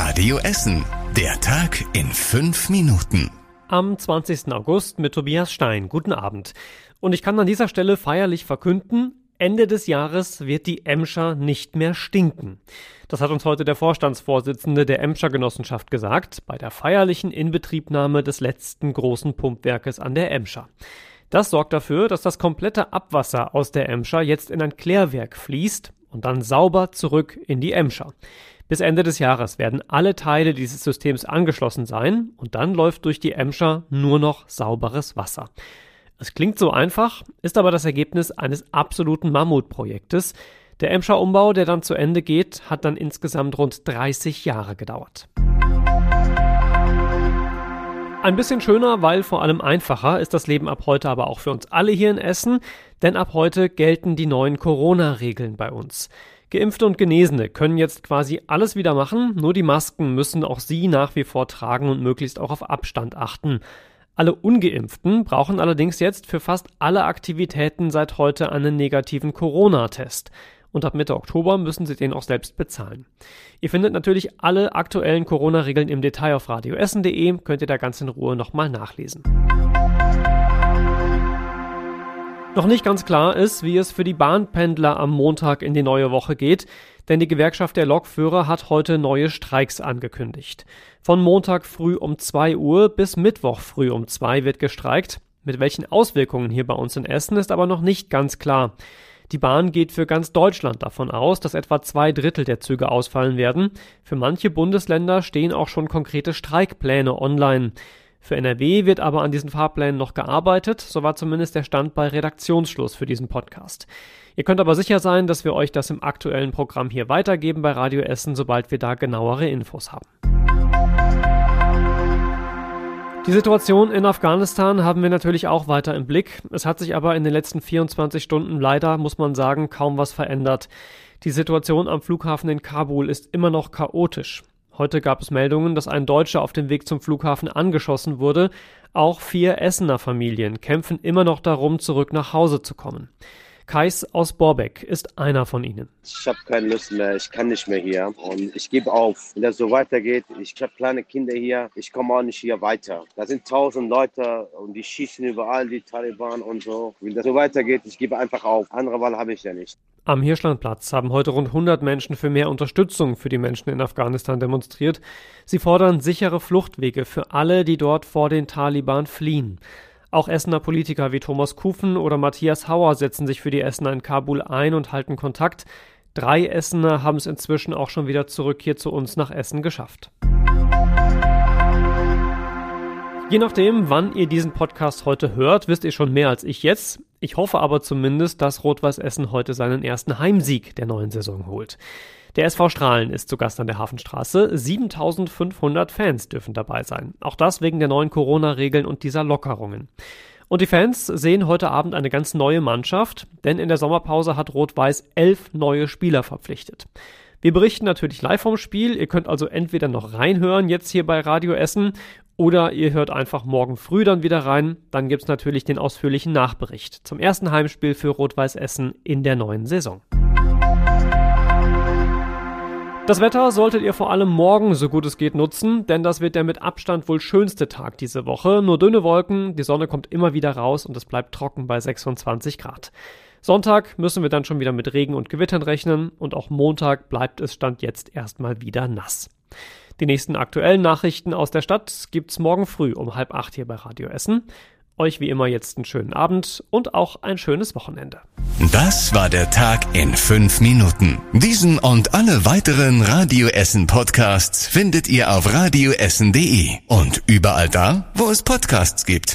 Radio Essen. Der Tag in fünf Minuten. Am 20. August mit Tobias Stein. Guten Abend. Und ich kann an dieser Stelle feierlich verkünden, Ende des Jahres wird die Emscher nicht mehr stinken. Das hat uns heute der Vorstandsvorsitzende der Emscher Genossenschaft gesagt, bei der feierlichen Inbetriebnahme des letzten großen Pumpwerkes an der Emscher. Das sorgt dafür, dass das komplette Abwasser aus der Emscher jetzt in ein Klärwerk fließt und dann sauber zurück in die Emscher. Bis Ende des Jahres werden alle Teile dieses Systems angeschlossen sein und dann läuft durch die Emscher nur noch sauberes Wasser. Es klingt so einfach, ist aber das Ergebnis eines absoluten Mammutprojektes. Der Emscher Umbau, der dann zu Ende geht, hat dann insgesamt rund 30 Jahre gedauert. Ein bisschen schöner, weil vor allem einfacher ist das Leben ab heute aber auch für uns alle hier in Essen, denn ab heute gelten die neuen Corona-Regeln bei uns. Geimpfte und Genesene können jetzt quasi alles wieder machen, nur die Masken müssen auch sie nach wie vor tragen und möglichst auch auf Abstand achten. Alle ungeimpften brauchen allerdings jetzt für fast alle Aktivitäten seit heute einen negativen Corona-Test und ab Mitte Oktober müssen Sie den auch selbst bezahlen. Ihr findet natürlich alle aktuellen Corona-Regeln im Detail auf radioessen.de, könnt ihr da ganz in Ruhe nochmal nachlesen. Noch nicht ganz klar ist, wie es für die Bahnpendler am Montag in die neue Woche geht, denn die Gewerkschaft der Lokführer hat heute neue Streiks angekündigt. Von Montag früh um 2 Uhr bis Mittwoch früh um 2 wird gestreikt. Mit welchen Auswirkungen hier bei uns in Essen ist aber noch nicht ganz klar. Die Bahn geht für ganz Deutschland davon aus, dass etwa zwei Drittel der Züge ausfallen werden. Für manche Bundesländer stehen auch schon konkrete Streikpläne online. Für NRW wird aber an diesen Fahrplänen noch gearbeitet, so war zumindest der Stand bei Redaktionsschluss für diesen Podcast. Ihr könnt aber sicher sein, dass wir euch das im aktuellen Programm hier weitergeben bei Radio Essen, sobald wir da genauere Infos haben. Die Situation in Afghanistan haben wir natürlich auch weiter im Blick. Es hat sich aber in den letzten 24 Stunden leider, muss man sagen, kaum was verändert. Die Situation am Flughafen in Kabul ist immer noch chaotisch. Heute gab es Meldungen, dass ein Deutscher auf dem Weg zum Flughafen angeschossen wurde. Auch vier Essener Familien kämpfen immer noch darum, zurück nach Hause zu kommen. Kais aus Borbeck ist einer von ihnen. Ich habe keine Lust mehr, ich kann nicht mehr hier und ich gebe auf. Wenn das so weitergeht, ich habe kleine Kinder hier, ich komme auch nicht hier weiter. Da sind tausend Leute und die schießen überall, die Taliban und so. Wenn das so weitergeht, ich gebe einfach auf. Andere Wahl habe ich ja nicht. Am Hirschlandplatz haben heute rund 100 Menschen für mehr Unterstützung für die Menschen in Afghanistan demonstriert. Sie fordern sichere Fluchtwege für alle, die dort vor den Taliban fliehen. Auch Essener Politiker wie Thomas Kufen oder Matthias Hauer setzen sich für die Essener in Kabul ein und halten Kontakt. Drei Essener haben es inzwischen auch schon wieder zurück hier zu uns nach Essen geschafft. Je nachdem, wann ihr diesen Podcast heute hört, wisst ihr schon mehr als ich jetzt. Ich hoffe aber zumindest, dass Rot-Weiß Essen heute seinen ersten Heimsieg der neuen Saison holt. Der SV Strahlen ist zu Gast an der Hafenstraße. 7500 Fans dürfen dabei sein. Auch das wegen der neuen Corona-Regeln und dieser Lockerungen. Und die Fans sehen heute Abend eine ganz neue Mannschaft, denn in der Sommerpause hat Rot-Weiß elf neue Spieler verpflichtet. Wir berichten natürlich live vom Spiel. Ihr könnt also entweder noch reinhören jetzt hier bei Radio Essen oder ihr hört einfach morgen früh dann wieder rein. Dann gibt's natürlich den ausführlichen Nachbericht zum ersten Heimspiel für Rot-Weiß Essen in der neuen Saison. Das Wetter solltet ihr vor allem morgen so gut es geht nutzen, denn das wird der mit Abstand wohl schönste Tag diese Woche. Nur dünne Wolken, die Sonne kommt immer wieder raus und es bleibt trocken bei 26 Grad. Sonntag müssen wir dann schon wieder mit Regen und Gewittern rechnen und auch Montag bleibt es Stand jetzt erstmal wieder nass. Die nächsten aktuellen Nachrichten aus der Stadt gibt's morgen früh um halb acht hier bei Radio Essen. Euch wie immer jetzt einen schönen Abend und auch ein schönes Wochenende. Das war der Tag in fünf Minuten. Diesen und alle weiteren Radio Essen Podcasts findet ihr auf radioessen.de und überall da, wo es Podcasts gibt.